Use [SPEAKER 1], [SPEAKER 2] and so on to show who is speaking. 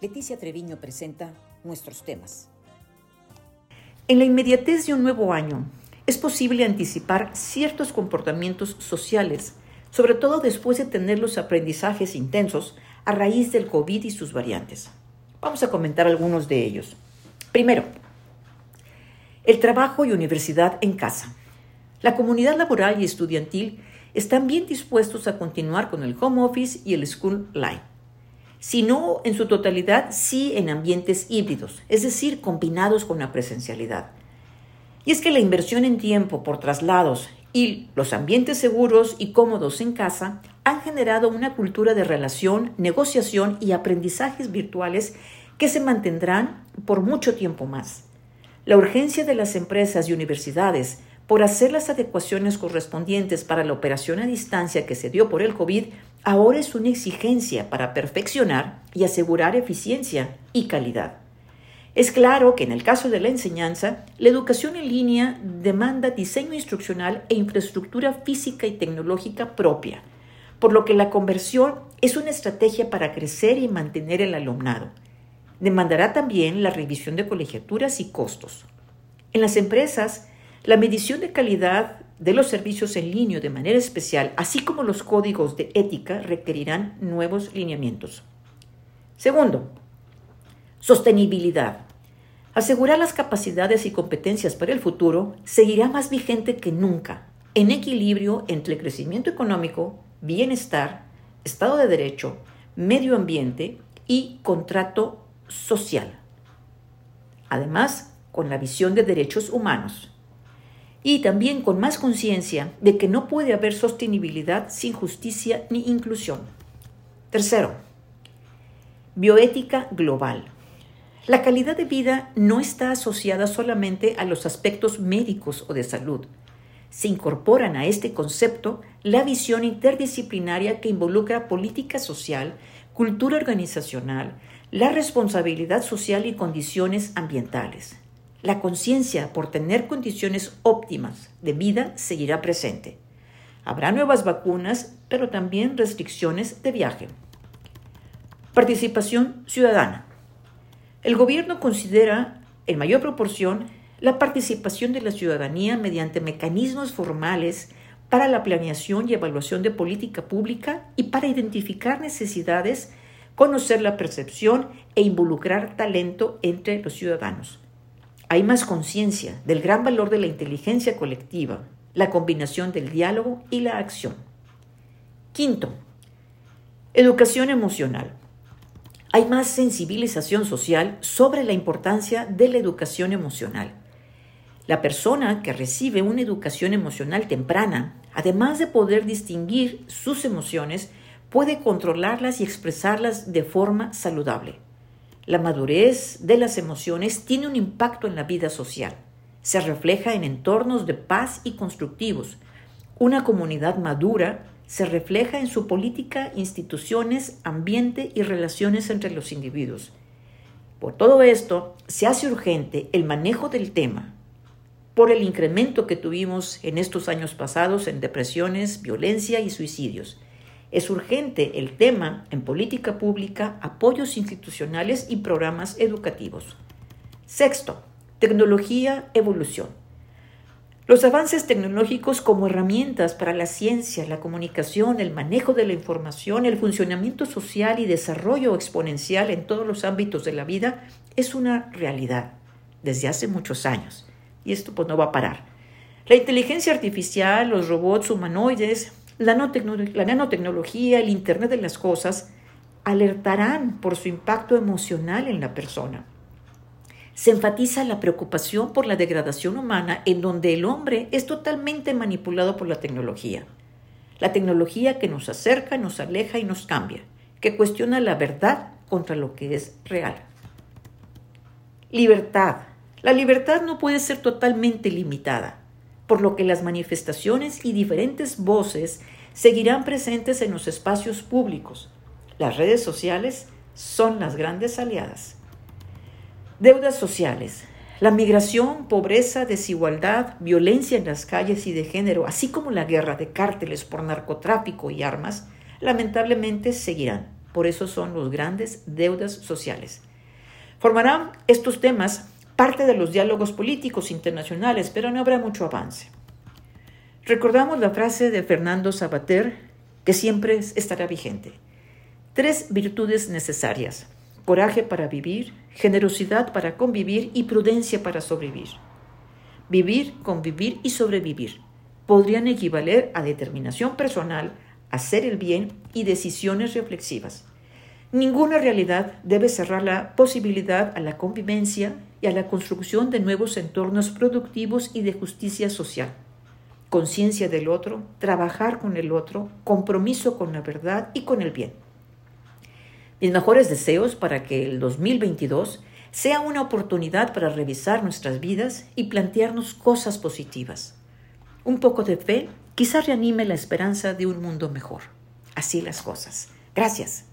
[SPEAKER 1] Leticia Treviño presenta nuestros temas.
[SPEAKER 2] En la inmediatez de un nuevo año, es posible anticipar ciertos comportamientos sociales, sobre todo después de tener los aprendizajes intensos a raíz del COVID y sus variantes. Vamos a comentar algunos de ellos. Primero, el trabajo y universidad en casa. La comunidad laboral y estudiantil están bien dispuestos a continuar con el home office y el school life sino en su totalidad sí en ambientes híbridos, es decir, combinados con la presencialidad. Y es que la inversión en tiempo por traslados y los ambientes seguros y cómodos en casa han generado una cultura de relación, negociación y aprendizajes virtuales que se mantendrán por mucho tiempo más. La urgencia de las empresas y universidades por hacer las adecuaciones correspondientes para la operación a distancia que se dio por el COVID, ahora es una exigencia para perfeccionar y asegurar eficiencia y calidad. Es claro que en el caso de la enseñanza, la educación en línea demanda diseño instruccional e infraestructura física y tecnológica propia, por lo que la conversión es una estrategia para crecer y mantener el alumnado. Demandará también la revisión de colegiaturas y costos. En las empresas, la medición de calidad de los servicios en línea de manera especial, así como los códigos de ética, requerirán nuevos lineamientos. Segundo, sostenibilidad. Asegurar las capacidades y competencias para el futuro seguirá más vigente que nunca, en equilibrio entre crecimiento económico, bienestar, Estado de Derecho, medio ambiente y contrato social. Además, con la visión de derechos humanos y también con más conciencia de que no puede haber sostenibilidad sin justicia ni inclusión. Tercero, bioética global. La calidad de vida no está asociada solamente a los aspectos médicos o de salud. Se incorporan a este concepto la visión interdisciplinaria que involucra política social, cultura organizacional, la responsabilidad social y condiciones ambientales. La conciencia por tener condiciones óptimas de vida seguirá presente. Habrá nuevas vacunas, pero también restricciones de viaje. Participación ciudadana. El gobierno considera en mayor proporción la participación de la ciudadanía mediante mecanismos formales para la planeación y evaluación de política pública y para identificar necesidades, conocer la percepción e involucrar talento entre los ciudadanos hay más conciencia del gran valor de la inteligencia colectiva, la combinación del diálogo y la acción. Quinto, educación emocional. Hay más sensibilización social sobre la importancia de la educación emocional. La persona que recibe una educación emocional temprana, además de poder distinguir sus emociones, puede controlarlas y expresarlas de forma saludable. La madurez de las emociones tiene un impacto en la vida social. Se refleja en entornos de paz y constructivos. Una comunidad madura se refleja en su política, instituciones, ambiente y relaciones entre los individuos. Por todo esto, se hace urgente el manejo del tema por el incremento que tuvimos en estos años pasados en depresiones, violencia y suicidios. Es urgente el tema en política pública, apoyos institucionales y programas educativos. Sexto, tecnología, evolución. Los avances tecnológicos como herramientas para la ciencia, la comunicación, el manejo de la información, el funcionamiento social y desarrollo exponencial en todos los ámbitos de la vida es una realidad desde hace muchos años. Y esto pues no va a parar. La inteligencia artificial, los robots humanoides, la, nanotecnología, el Internet de las Cosas, alertarán por su impacto emocional en la persona. Se enfatiza la preocupación por la degradación humana en donde el hombre es totalmente manipulado por la tecnología. La tecnología que nos acerca, nos aleja y nos cambia, que cuestiona la verdad contra lo que es real. Libertad. La libertad no puede ser totalmente limitada por lo que las manifestaciones y diferentes voces seguirán presentes en los espacios públicos. Las redes sociales son las grandes aliadas. Deudas sociales. La migración, pobreza, desigualdad, violencia en las calles y de género, así como la guerra de cárteles por narcotráfico y armas, lamentablemente seguirán por eso son los grandes deudas sociales. Formarán estos temas parte de los diálogos políticos internacionales, pero no habrá mucho avance. Recordamos la frase de Fernando Sabater, que siempre estará vigente. Tres virtudes necesarias. Coraje para vivir, generosidad para convivir y prudencia para sobrevivir. Vivir, convivir y sobrevivir podrían equivaler a determinación personal, hacer el bien y decisiones reflexivas. Ninguna realidad debe cerrar la posibilidad a la convivencia y a la construcción de nuevos entornos productivos y de justicia social. Conciencia del otro, trabajar con el otro, compromiso con la verdad y con el bien. Mis mejores deseos para que el 2022 sea una oportunidad para revisar nuestras vidas y plantearnos cosas positivas. Un poco de fe quizá reanime la esperanza de un mundo mejor. Así las cosas. Gracias.